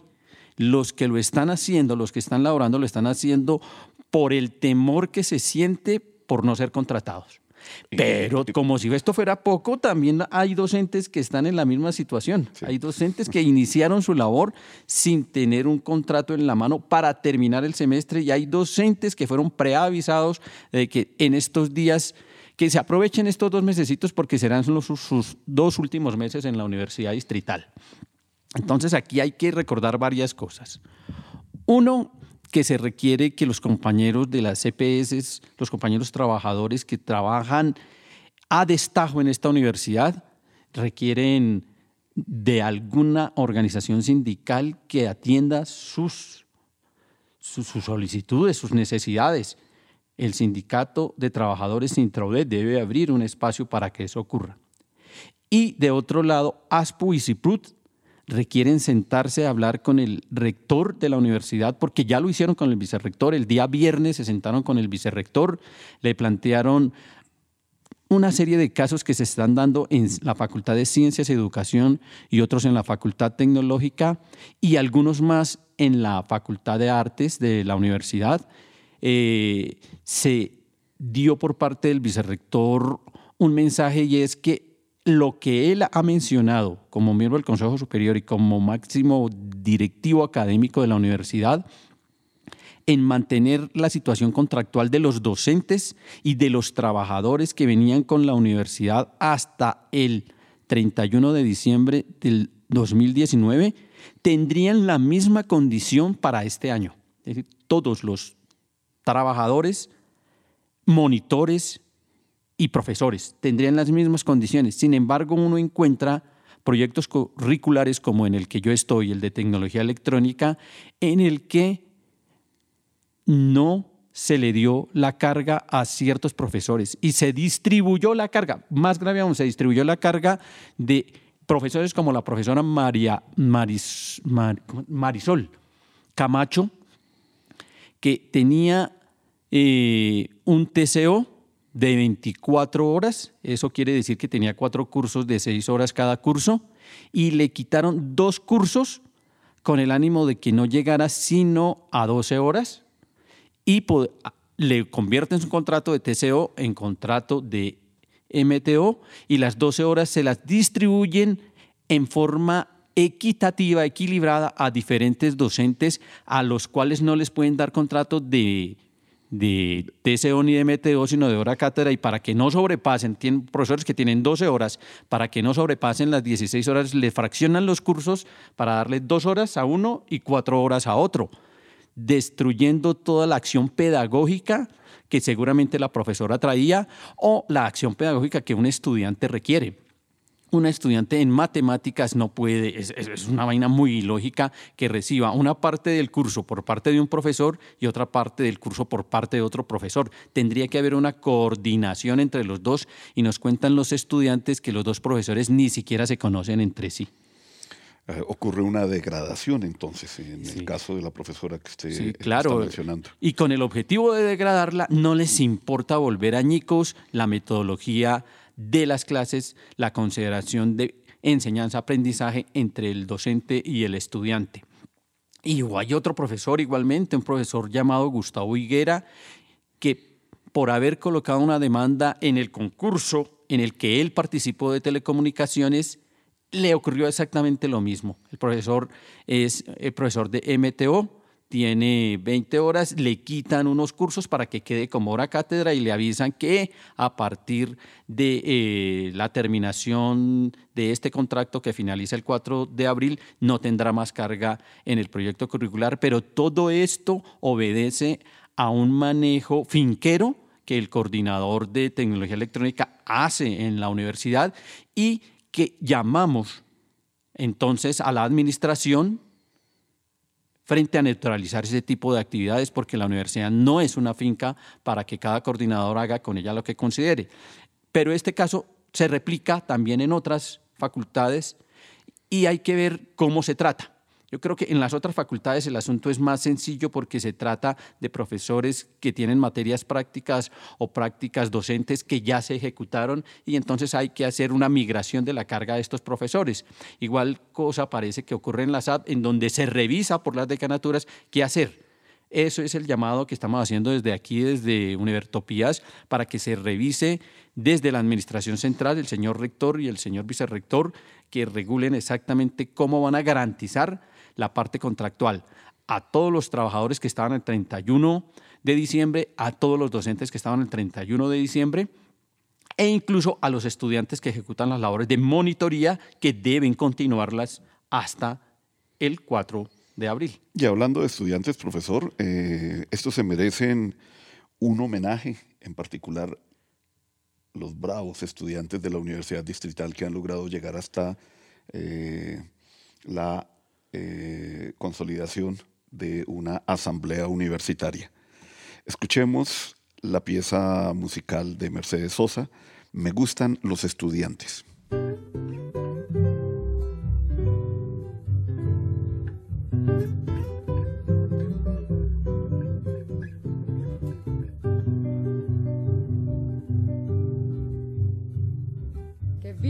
los que lo están haciendo, los que están laborando, lo están haciendo por el temor que se siente por no ser contratados. Pero como si esto fuera poco, también hay docentes que están en la misma situación. Hay docentes que iniciaron su labor sin tener un contrato en la mano para terminar el semestre y hay docentes que fueron preavisados de que en estos días que se aprovechen estos dos mesecitos porque serán los, sus dos últimos meses en la universidad distrital. Entonces aquí hay que recordar varias cosas. Uno, que se requiere que los compañeros de las CPS, los compañeros trabajadores que trabajan a destajo en esta universidad, requieren de alguna organización sindical que atienda sus, sus, solicitudes, sus necesidades. El sindicato de trabajadores Intraudet debe abrir un espacio para que eso ocurra. Y de otro lado, ASPU y CIPRUT requieren sentarse a hablar con el rector de la universidad, porque ya lo hicieron con el vicerrector. El día viernes se sentaron con el vicerrector, le plantearon una serie de casos que se están dando en la Facultad de Ciencias y Educación y otros en la Facultad Tecnológica y algunos más en la Facultad de Artes de la universidad. Eh, se dio por parte del vicerrector un mensaje y es que lo que él ha mencionado como miembro del Consejo Superior y como máximo directivo académico de la universidad, en mantener la situación contractual de los docentes y de los trabajadores que venían con la universidad hasta el 31 de diciembre del 2019, tendrían la misma condición para este año. Es decir, todos los trabajadores, monitores, y profesores. Tendrían las mismas condiciones. Sin embargo, uno encuentra proyectos curriculares como en el que yo estoy, el de tecnología electrónica, en el que no se le dio la carga a ciertos profesores. Y se distribuyó la carga, más grave aún, se distribuyó la carga de profesores como la profesora María Marisol Camacho, que tenía eh, un TCO de 24 horas, eso quiere decir que tenía cuatro cursos de seis horas cada curso, y le quitaron dos cursos con el ánimo de que no llegara sino a 12 horas, y le convierten su contrato de TCO en contrato de MTO, y las 12 horas se las distribuyen en forma equitativa, equilibrada a diferentes docentes a los cuales no les pueden dar contrato de de TCO ni de MTO, sino de hora cátedra, y para que no sobrepasen, tienen profesores que tienen 12 horas, para que no sobrepasen las 16 horas, le fraccionan los cursos para darle dos horas a uno y cuatro horas a otro, destruyendo toda la acción pedagógica que seguramente la profesora traía o la acción pedagógica que un estudiante requiere una estudiante en matemáticas no puede, es, una vaina muy ilógica que reciba una parte del curso por parte de un profesor y otra parte del curso por parte de otro profesor. Tendría que haber una coordinación entre los dos y nos cuentan los estudiantes que los dos profesores ni siquiera se conocen entre sí. Eh, ocurre una degradación entonces en el caso de la profesora que usted sí, claro. está mencionando. Y con el objetivo de degradarla, no les importa volver añicos la metodología de las clases, la consideración de enseñanza-aprendizaje entre el docente y el estudiante. Y hay otro profesor igualmente, un profesor llamado Gustavo Higuera, que por haber colocado una demanda en el concurso en el que él participó de telecomunicaciones, le ocurrió exactamente lo mismo. El profesor es el profesor de MTO, tiene 20 horas, le quitan unos cursos para que quede como hora cátedra y le avisan que a partir de eh, la terminación de este contrato que finaliza el 4 de abril no tendrá más carga en el proyecto curricular, pero todo esto obedece a un manejo finquero que el coordinador de tecnología electrónica hace en la universidad y que llamamos entonces a la administración frente a neutralizar ese tipo de actividades porque la universidad no es una finca para que cada coordinador haga con ella lo que considere. Pero este caso se replica también en otras facultades y hay que ver cómo se trata. Yo creo que en las otras facultades el asunto es más sencillo porque se trata de profesores que tienen materias prácticas o prácticas docentes que ya se ejecutaron y entonces hay que hacer una migración de la carga de estos profesores. Igual cosa parece que ocurre en la SAP en donde se revisa por las decanaturas qué hacer Eso es el llamado que estamos haciendo desde aquí, desde Univertopías, para que se revise desde la Administración Central, el señor rector y el señor vicerrector, que regulen exactamente cómo van a garantizar la parte contractual a todos los trabajadores que estaban el 31 de diciembre, a todos los docentes que estaban el 31 de diciembre e incluso a los estudiantes que ejecutan las labores de monitoría que deben continuarlas hasta el 4 de abril. Y hablando de estudiantes, profesor, eh, estos se merecen un homenaje, en particular los bravos estudiantes de la Universidad Distrital que han logrado llegar hasta eh, la eh, consolidación de una asamblea universitaria. Escuchemos la pieza musical de Mercedes Sosa, Me gustan los estudiantes.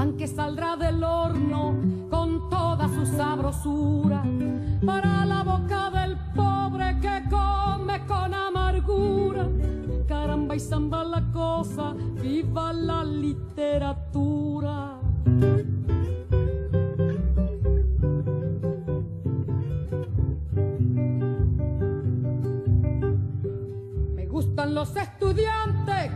pan que saldrá del horno con toda su sabrosura para la boca del pobre que come con amargura. Caramba y zamba la cosa, viva la literatura. Me gustan los estudiantes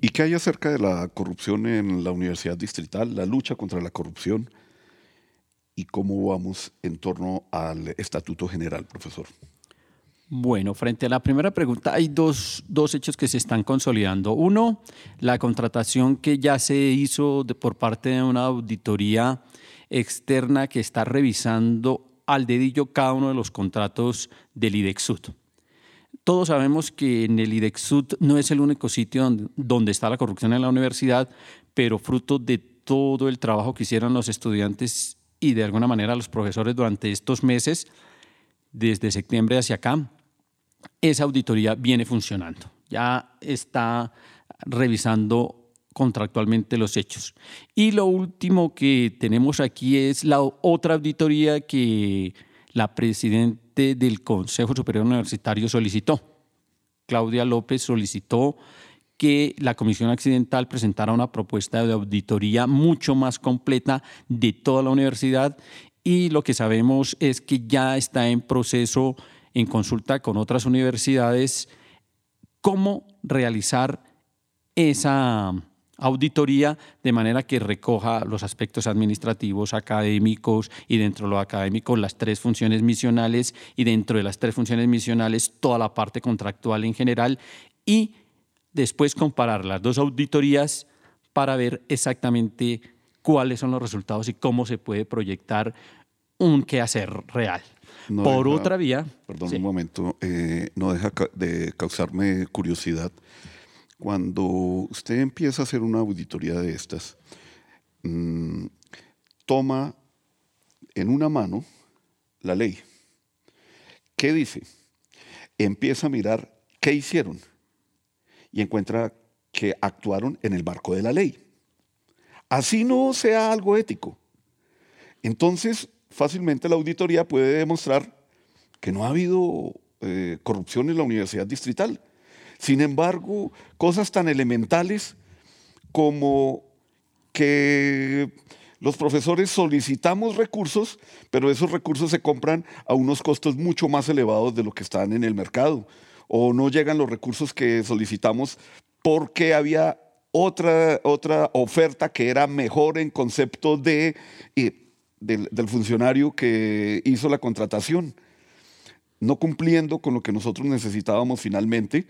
¿Y qué hay acerca de la corrupción en la Universidad Distrital, la lucha contra la corrupción y cómo vamos en torno al Estatuto General, profesor? Bueno, frente a la primera pregunta, hay dos, dos hechos que se están consolidando. Uno, la contratación que ya se hizo por parte de una auditoría externa que está revisando al dedillo cada uno de los contratos del IDEXUT. Todos sabemos que en el IDEXUT no es el único sitio donde, donde está la corrupción en la universidad, pero fruto de todo el trabajo que hicieron los estudiantes y de alguna manera los profesores durante estos meses, desde septiembre hacia acá, esa auditoría viene funcionando. Ya está revisando contractualmente los hechos. Y lo último que tenemos aquí es la otra auditoría que la presidente del Consejo Superior Universitario solicitó. Claudia López solicitó que la Comisión Accidental presentara una propuesta de auditoría mucho más completa de toda la universidad y lo que sabemos es que ya está en proceso, en consulta con otras universidades, cómo realizar esa auditoría de manera que recoja los aspectos administrativos, académicos y dentro de lo académico las tres funciones misionales y dentro de las tres funciones misionales toda la parte contractual en general y después comparar las dos auditorías para ver exactamente cuáles son los resultados y cómo se puede proyectar un quehacer real. No Por deja- otra vía, Perdón sí. un momento, eh, no deja de causarme curiosidad. Cuando usted empieza a hacer una auditoría de estas, mm, toma en una mano la ley. ¿Qué dice? Empieza a mirar qué hicieron y encuentra que actuaron en el marco de la ley. Así no sea algo ético. Entonces, fácilmente la auditoría puede demostrar que no ha habido eh, corrupción en la universidad distrital. Sin embargo, cosas tan elementales como que los profesores solicitamos recursos, pero esos recursos se compran a unos costos mucho más elevados de lo que están en el mercado. O no llegan los recursos que solicitamos porque había otra, otra oferta que era mejor en concepto de, eh, del, del funcionario que hizo la contratación, no cumpliendo con lo que nosotros necesitábamos finalmente,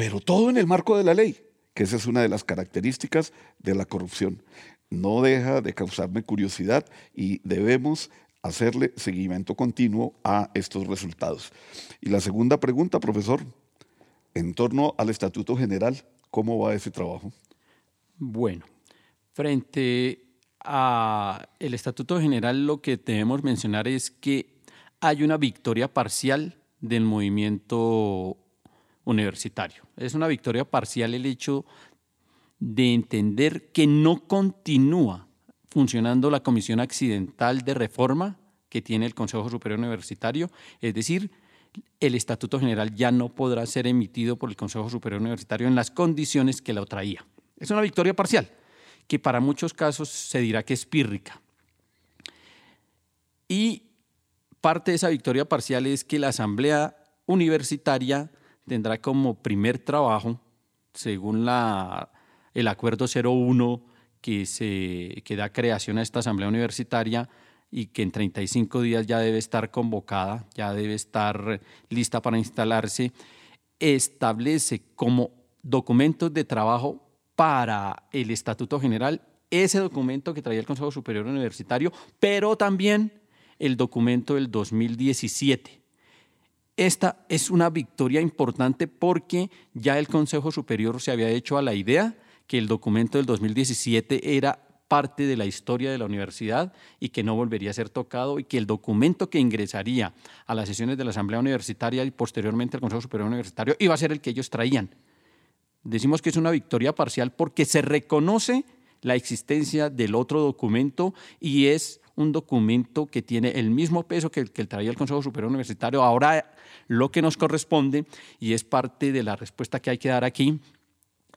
pero todo en el marco de la ley, que esa es una de las características de la corrupción. No deja de causarme curiosidad y debemos hacerle seguimiento continuo a estos resultados. Y la segunda pregunta, profesor, en torno al Estatuto General, ¿cómo va ese trabajo? Bueno, frente a el Estatuto General lo que debemos mencionar es que hay una victoria parcial del movimiento universitario. Es una victoria parcial el hecho de entender que no continúa funcionando la Comisión Accidental de Reforma que tiene el Consejo Superior Universitario, es decir, el Estatuto General ya no podrá ser emitido por el Consejo Superior Universitario en las condiciones que lo traía. Es una victoria parcial, que para muchos casos se dirá que es pírrica. Y parte de esa victoria parcial es que la Asamblea Universitaria tendrá como primer trabajo, según la, el Acuerdo 01 que, se, que da creación a esta Asamblea Universitaria, y que en 35 días ya debe estar convocada, ya debe estar lista para instalarse, establece como documentos de trabajo para el Estatuto General ese documento que traía el Consejo Superior Universitario, pero también el documento del 2017. Esta es una victoria importante porque ya el Consejo Superior se había hecho a la idea que el documento del 2017 era parte de la historia de la universidad y que no volvería a ser tocado y que el documento que ingresaría a las sesiones de la Asamblea Universitaria y posteriormente al Consejo Superior Universitario iba a ser el que ellos traían. Decimos que es una victoria parcial porque se reconoce la existencia del otro documento y es un documento que tiene el mismo peso que el que traía el Consejo Superior Universitario. Ahora lo que nos corresponde, y es parte de la respuesta que hay que dar aquí,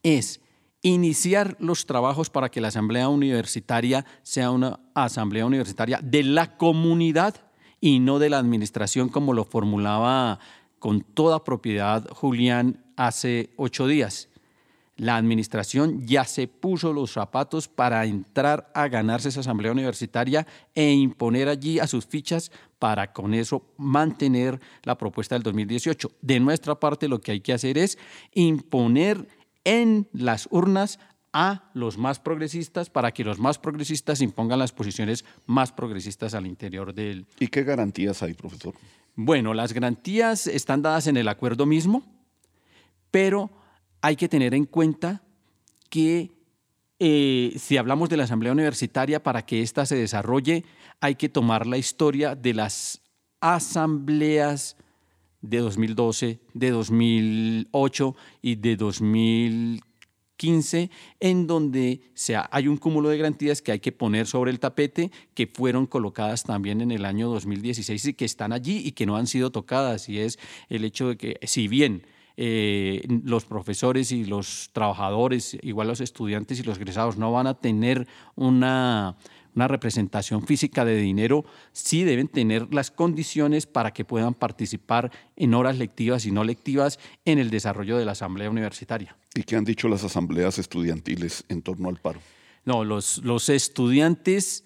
es iniciar los trabajos para que la asamblea universitaria sea una asamblea universitaria de la comunidad y no de la administración como lo formulaba con toda propiedad Julián hace ocho días. La administración ya se puso los zapatos para entrar a ganarse esa asamblea universitaria e imponer allí a sus fichas para con eso mantener la propuesta del 2018. De nuestra parte lo que hay que hacer es imponer en las urnas a los más progresistas para que los más progresistas impongan las posiciones más progresistas al interior del... ¿Y qué garantías hay, profesor? Bueno, las garantías están dadas en el acuerdo mismo, pero hay que tener en cuenta que eh, si hablamos de la Asamblea Universitaria, para que ésta se desarrolle, hay que tomar la historia de las asambleas de 2012, de 2008 y de 2015, en donde hay un cúmulo de garantías que hay que poner sobre el tapete, que fueron colocadas también en el año 2016 y que están allí y que no han sido tocadas. Y es el hecho de que, si bien eh, los profesores y los trabajadores, igual los estudiantes y los egresados, no van a tener una una representación física de dinero, sí deben tener las condiciones para que puedan participar en horas lectivas y no lectivas en el desarrollo de la asamblea universitaria. ¿Y qué han dicho las asambleas estudiantiles en torno al paro? No, los, los estudiantes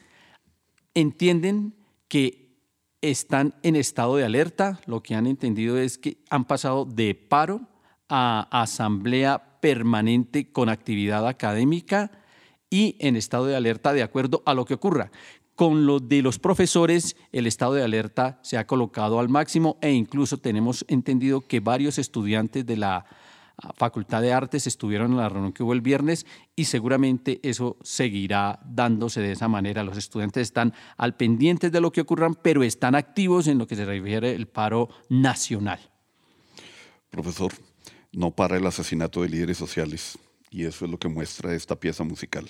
entienden que están en estado de alerta, lo que han entendido es que han pasado de paro a asamblea permanente con actividad académica y en estado de alerta de acuerdo a lo que ocurra. Con lo de los profesores, el estado de alerta se ha colocado al máximo e incluso tenemos entendido que varios estudiantes de la Facultad de Artes estuvieron en la reunión que hubo el viernes y seguramente eso seguirá dándose de esa manera. Los estudiantes están al pendiente de lo que ocurra, pero están activos en lo que se refiere al paro nacional. Profesor, no para el asesinato de líderes sociales y eso es lo que muestra esta pieza musical,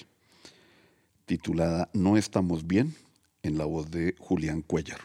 titulada No estamos bien, en la voz de Julián Cuellar.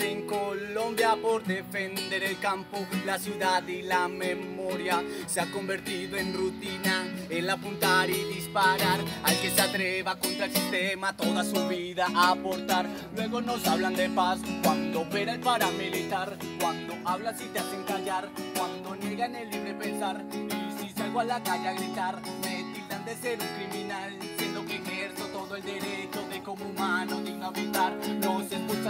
En Colombia por defender el campo, la ciudad y la memoria. Se ha convertido en rutina el apuntar y disparar al que se atreva contra el sistema toda su vida a aportar. Luego nos hablan de paz cuando opera el paramilitar, cuando hablan si te hacen callar, cuando niegan el libre pensar. Y si salgo a la calle a gritar, me tildan de ser un criminal, siendo que ejerzo todo el derecho de como humano digno habitar. Nos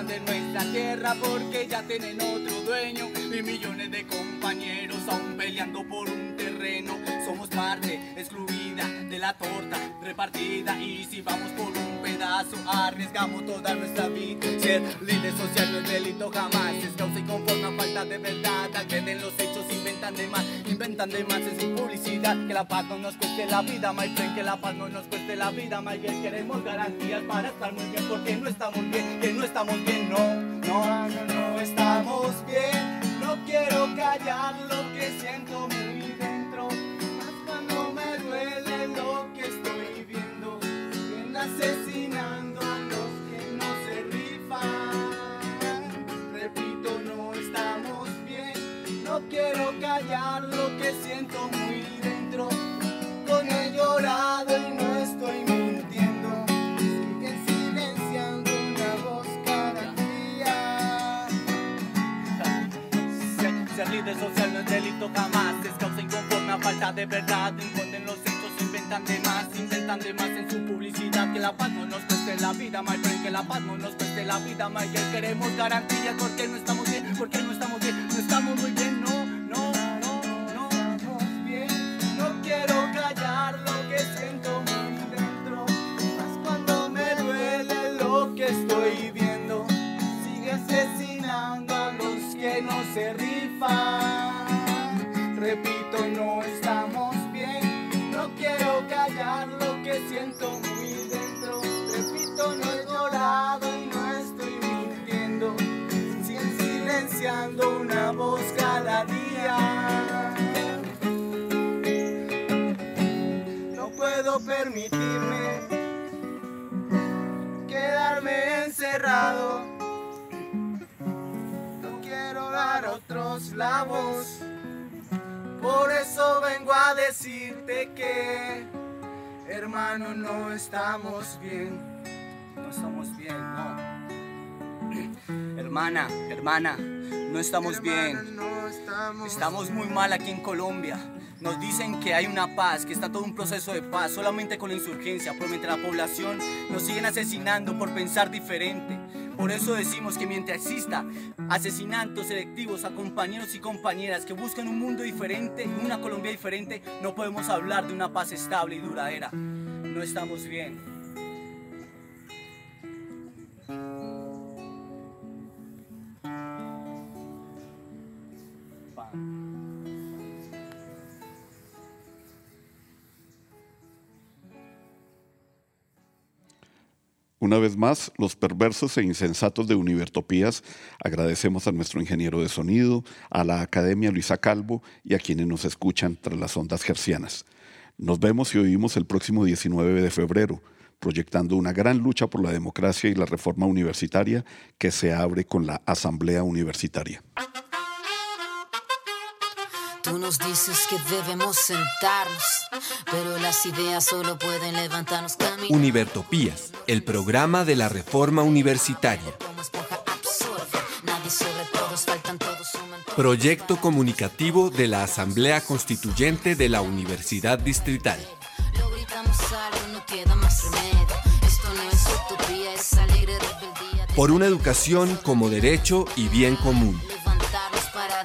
de nuestra tierra porque ya tienen otro dueño y millones de compañeros aún peleando por un terreno. Somos parte excluida de la torta repartida y si vamos por un pedazo arriesgamos toda nuestra vida. Ser líder social no es delito jamás, es causa y conforme a falta de verdad. Agreden los hechos, inventan de más, inventan de más es sin publicidad. Que la paz no nos cueste la vida, my friend, que la paz no nos cueste la vida, my. Queremos garantías para estar muy bien porque no estamos bien, que no estamos bien, no, no, no, no estamos bien. No quiero callar lo que siento muy asesinando a los que no se rifan. Repito, no estamos bien. No quiero callar lo que siento muy dentro. Con he llorado y no estoy mintiendo. Siguen silenciando una voz cada día. Ser, líder social no es delito jamás. Es causa inconforme a falta de verdad. Esconden los hechos, inventan de más. Inventan de más en su publicidad. Que la paz no nos cueste la vida, my friend. Que la paz no nos cueste la vida, my girl. Queremos garantías porque no estamos bien. Porque no estamos bien. No estamos muy bien, no, no, no, no estamos bien. No quiero callar lo que siento muy dentro. Más cuando me duele lo que estoy viendo. Sigue asesinando a los que no se rifan. Voz cada día. No puedo permitirme quedarme encerrado. No quiero dar otros la voz. Por eso vengo a decirte que, hermano, no estamos bien. No estamos bien, no. Hermana, hermana, no estamos bien. Estamos muy mal aquí en Colombia. Nos dicen que hay una paz, que está todo un proceso de paz, solamente con la insurgencia, pero mientras la población nos siguen asesinando por pensar diferente. Por eso decimos que mientras exista asesinatos selectivos a compañeros y compañeras que buscan un mundo diferente, una Colombia diferente, no podemos hablar de una paz estable y duradera. No estamos bien. Una vez más, los perversos e insensatos de Univertopías agradecemos a nuestro ingeniero de sonido, a la Academia Luisa Calvo y a quienes nos escuchan tras las ondas gercianas. Nos vemos y oímos el próximo 19 de febrero, proyectando una gran lucha por la democracia y la reforma universitaria que se abre con la Asamblea Universitaria. Tú nos dices que debemos sentarnos, pero las ideas solo pueden levantarnos caminos. Univertopías, el programa de la reforma universitaria. Proyecto comunicativo de la Asamblea Constituyente de la Universidad Distrital. Por una educación como derecho y bien común. Para